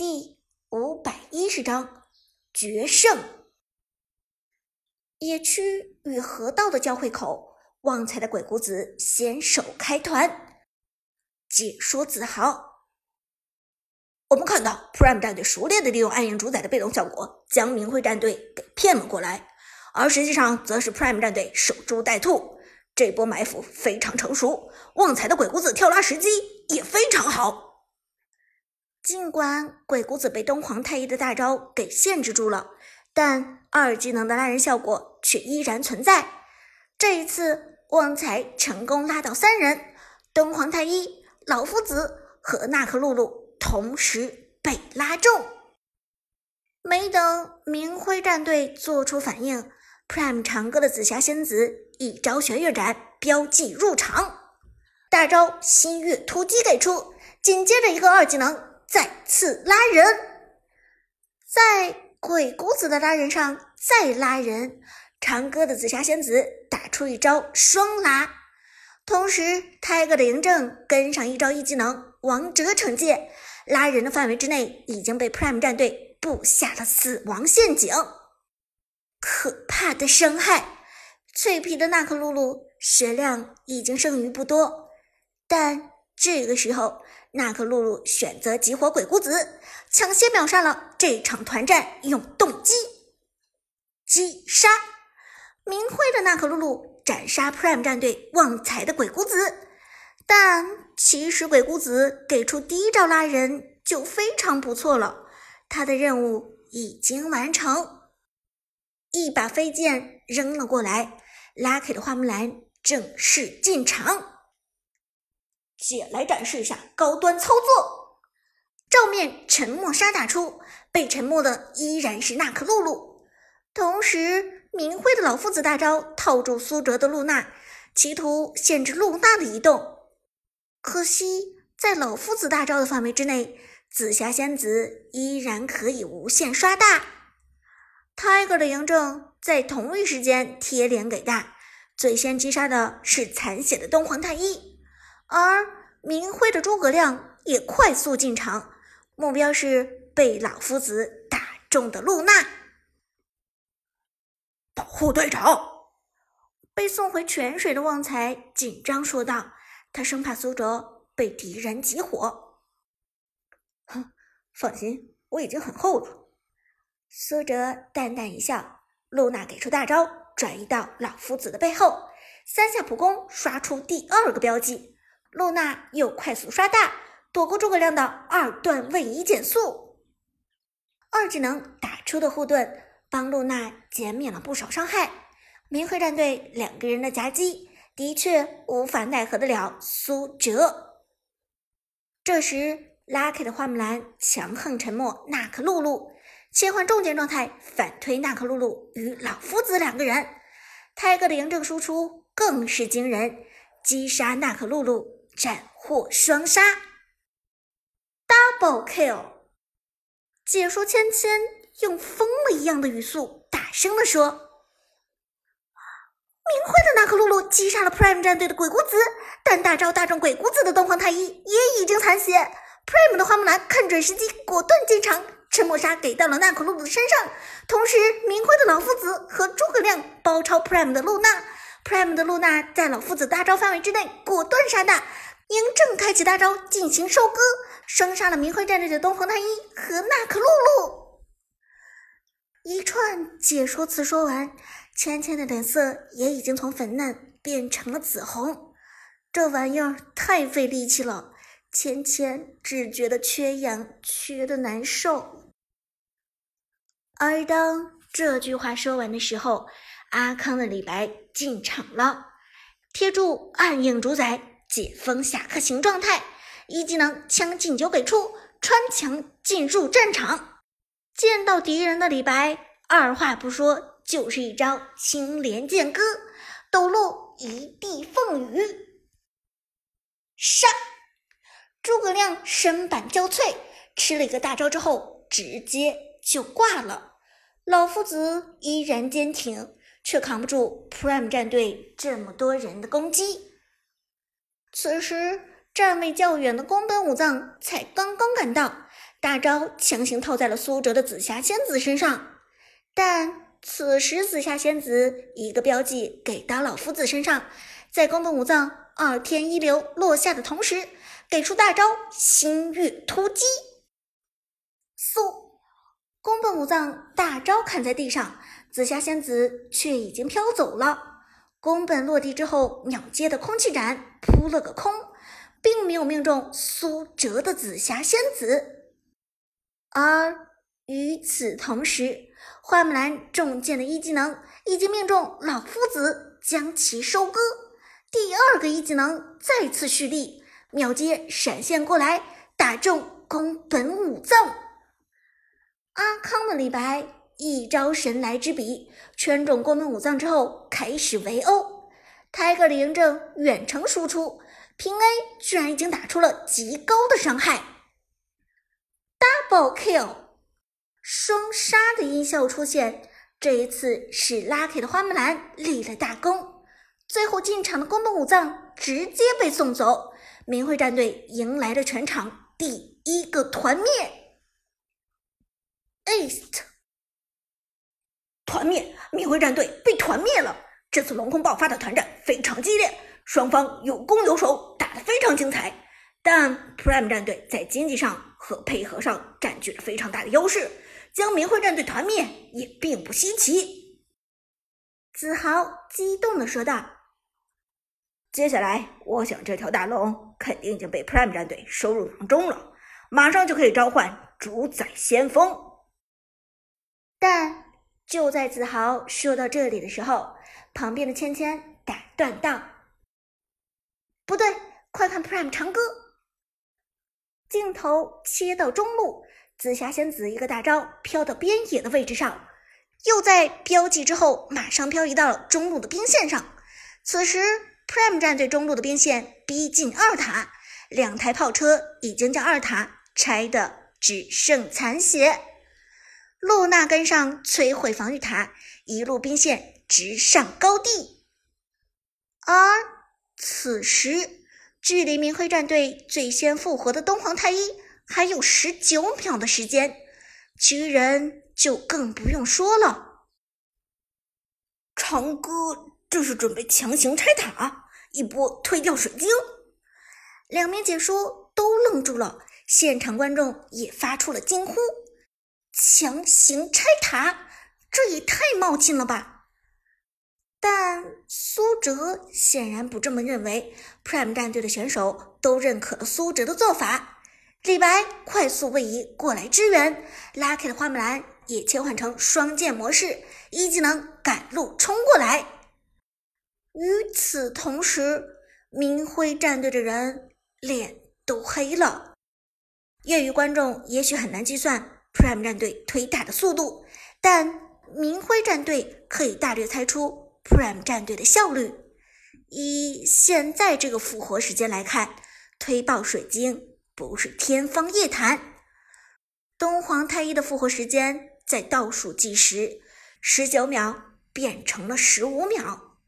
第五百一十章决胜。野区与河道的交汇口，旺财的鬼谷子先手开团。解说自豪，我们看到 Prime 战队熟练的利用暗影主宰的被动效果，将明辉战队给骗了过来，而实际上则是 Prime 战队守株待兔。这波埋伏非常成熟，旺财的鬼谷子跳拉时机也非常好。尽管鬼谷子被东皇太一的大招给限制住了，但二技能的拉人效果却依然存在。这一次，旺财成功拉到三人，东皇太一、老夫子和娜可露露同时被拉中。没等明辉战队做出反应。Prime 长歌的紫霞仙子一招玄月斩标记入场，大招新月突击给出，紧接着一个二技能再次拉人，在鬼谷子的拉人上再拉人，长歌的紫霞仙子打出一招双拉，同时泰戈的嬴政跟上一招一技能王者惩戒，拉人的范围之内已经被 Prime 战队布下了死亡陷阱。可怕的伤害！脆皮的娜可露露血量已经剩余不多，但这个时候，娜可露露选择激活鬼谷子，抢先秒杀了这场团战，用动机击杀明慧的娜可露露，斩杀 Prime 战队旺财的鬼谷子。但其实鬼谷子给出第一招拉人就非常不错了，他的任务已经完成。一把飞剑扔了过来，Lucky 的花木兰正式进场。姐来展示一下高端操作，照面沉默杀打出，被沉默的依然是娜可露露。同时，明辉的老夫子大招套住苏哲的露娜，企图限制露娜的移动。可惜，在老夫子大招的范围之内，紫霞仙子依然可以无限刷大。Tiger 的嬴政在同一时间贴脸给大，最先击杀的是残血的东皇太一，而明辉的诸葛亮也快速进场，目标是被老夫子打中的露娜。保护队长，被送回泉水的旺财紧张说道，他生怕苏哲被敌人集火。哼，放心，我已经很厚了。苏哲淡淡一笑，露娜给出大招，转移到老夫子的背后，三下普攻刷出第二个标记。露娜又快速刷大，躲过诸葛亮的二段位移减速。二技能打出的护盾，帮露娜减免了不少伤害。明辉战队两个人的夹击，的确无法奈何得了苏哲。这时，Lucky 的花木兰强横沉默，娜可露露。切换重剑状态，反推娜可露露与老夫子两个人。泰哥的嬴政输出更是惊人，击杀娜可露露，斩获双杀，double kill。解说芊芊用疯了一样的语速大声地说：“明辉的娜可露露击杀了 Prime 战队的鬼谷子，但大招大中鬼谷子的东皇太一也已经残血。Prime 的花木兰看准时机，果断进场。”沉默杀给到了娜可露露的身上，同时明辉的老夫子和诸葛亮包抄 Prime 的露娜，Prime 的露娜在老夫子大招范围之内果断杀大，嬴政开启大招进行收割，双杀了明辉战队的东皇太一和娜可露露。一串解说词说完，芊芊的脸色也已经从粉嫩变成了紫红，这玩意儿太费力气了，芊芊只觉得缺氧，缺的难受。而当这句话说完的时候，阿康的李白进场了，贴住暗影主宰，解封侠客行状态，一技能将进酒给出，穿墙进入战场。见到敌人的李白，二话不说就是一招青莲剑歌，抖落一地凤羽。杀！诸葛亮身板交脆，吃了一个大招之后，直接就挂了。老夫子依然坚挺，却扛不住 Prime 战队这么多人的攻击。此时，站位较远的宫本武藏才刚刚赶到，大招强行套在了苏哲的紫霞仙子身上。但此时紫霞仙子一个标记给到老夫子身上，在宫本武藏二天一流落下的同时，给出大招星月突击。嗖！宫本武藏大招砍在地上，紫霞仙子却已经飘走了。宫本落地之后，秒接的空气斩扑了个空，并没有命中苏哲的紫霞仙子。而与此同时，花木兰中箭的一技能已经命中老夫子，将其收割。第二个一技能再次蓄力，秒接闪现过来，打中宫本武藏。阿康的李白。一招神来之笔，圈中宫本武藏之后开始围殴。泰戈嬴政远程输出，平 A 居然已经打出了极高的伤害，Double Kill，双杀的音效出现。这一次是 Lucky 的花木兰立了大功。最后进场的宫本武藏直接被送走，明辉战队迎来了全场第一个团灭，East。团灭，明辉战队被团灭了。这次龙空爆发的团战非常激烈，双方有攻有守，打得非常精彩。但 Prime 战队在经济上和配合上占据了非常大的优势，将明辉战队团灭也并不稀奇。子豪激动地说道：“接下来，我想这条大龙肯定已经被 Prime 战队收入囊中了，马上就可以召唤主宰先锋。”但。就在子豪说到这里的时候，旁边的芊芊打断道：“不对，快看 Prime 长歌！”镜头切到中路，紫霞仙子一个大招飘到边野的位置上，又在标记之后马上漂移到了中路的兵线上。此时 Prime 战队中路的兵线逼近二塔，两台炮车已经将二塔拆的只剩残血。露娜跟上摧毁防御塔，一路兵线直上高地。而此时，距离明辉战队最先复活的东皇太一还有十九秒的时间，其余人就更不用说了。长歌这是准备强行拆塔，一波推掉水晶。两名解说都愣住了，现场观众也发出了惊呼。强行拆塔，这也太冒进了吧！但苏哲显然不这么认为。Prime 战队的选手都认可了苏哲的做法。李白快速位移过来支援，Lucky 的花木兰也切换成双剑模式，一技能赶路冲过来。与此同时，明辉战队的人脸都黑了。业余观众也许很难计算。Prime 战队推塔的速度，但明辉战队可以大略猜出 Prime 战队的效率。以现在这个复活时间来看，推爆水晶不是天方夜谭。东皇太一的复活时间在倒数计时，十九秒变成了十五秒。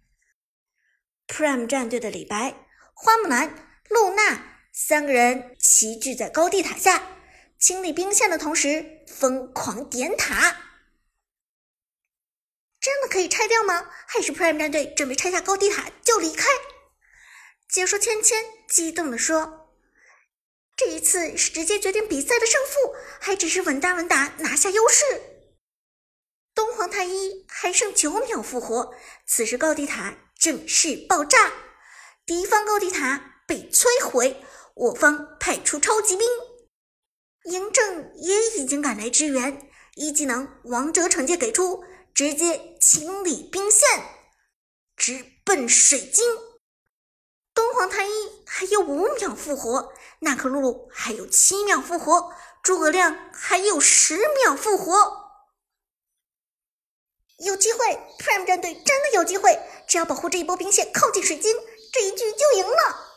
Prime 战队的李白、花木兰、露娜三个人齐聚在高地塔下。清理兵线的同时，疯狂点塔，真的可以拆掉吗？还是 Prime 战队准备拆下高地塔就离开？解说芊芊激动地说：“这一次是直接决定比赛的胜负，还只是稳打稳打拿下优势。”东皇太一还剩九秒复活，此时高地塔正式爆炸，敌方高地塔被摧毁，我方派出超级兵。嬴政也已经赶来支援，一技能王者惩戒给出，直接清理兵线，直奔水晶。东皇太一还有五秒复活，娜可露露还有七秒复活，诸葛亮还有十秒复活，有机会！Prime 战队真的有机会，只要保护这一波兵线靠近水晶，这一局就赢了。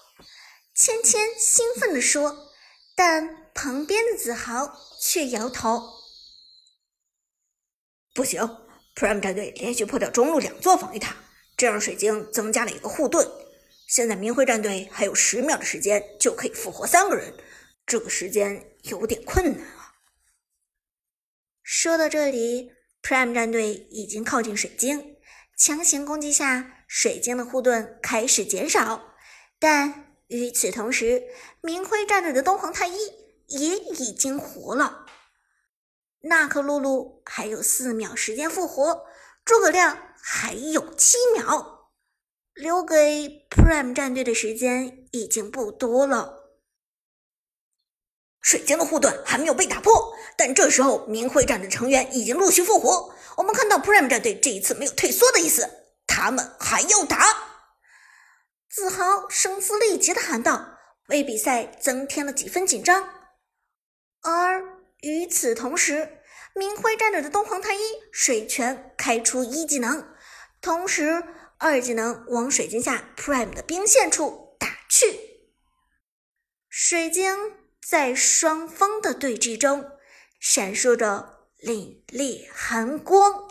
芊芊兴奋地说，但。旁边的子豪却摇头：“不行，Prime 战队连续破掉中路两座防御塔，这让水晶增加了一个护盾。现在明辉战队还有十秒的时间就可以复活三个人，这个时间有点困难啊。”说到这里，Prime 战队已经靠近水晶，强行攻击下，水晶的护盾开始减少。但与此同时，明辉战队的东皇太一也已经活了。娜可露露还有四秒时间复活，诸葛亮还有七秒，留给 Prime 战队的时间已经不多了。水晶的护盾还没有被打破，但这时候明辉战队成员已经陆续复活。我们看到 Prime 战队这一次没有退缩的意思，他们还要打。子豪声嘶力竭的喊道，为比赛增添了几分紧张。而与此同时，明辉战队的东皇太一水拳开出一技能，同时二技能往水晶下 Prime 的兵线处打去。水晶在双方的对峙中闪烁着凛冽寒光。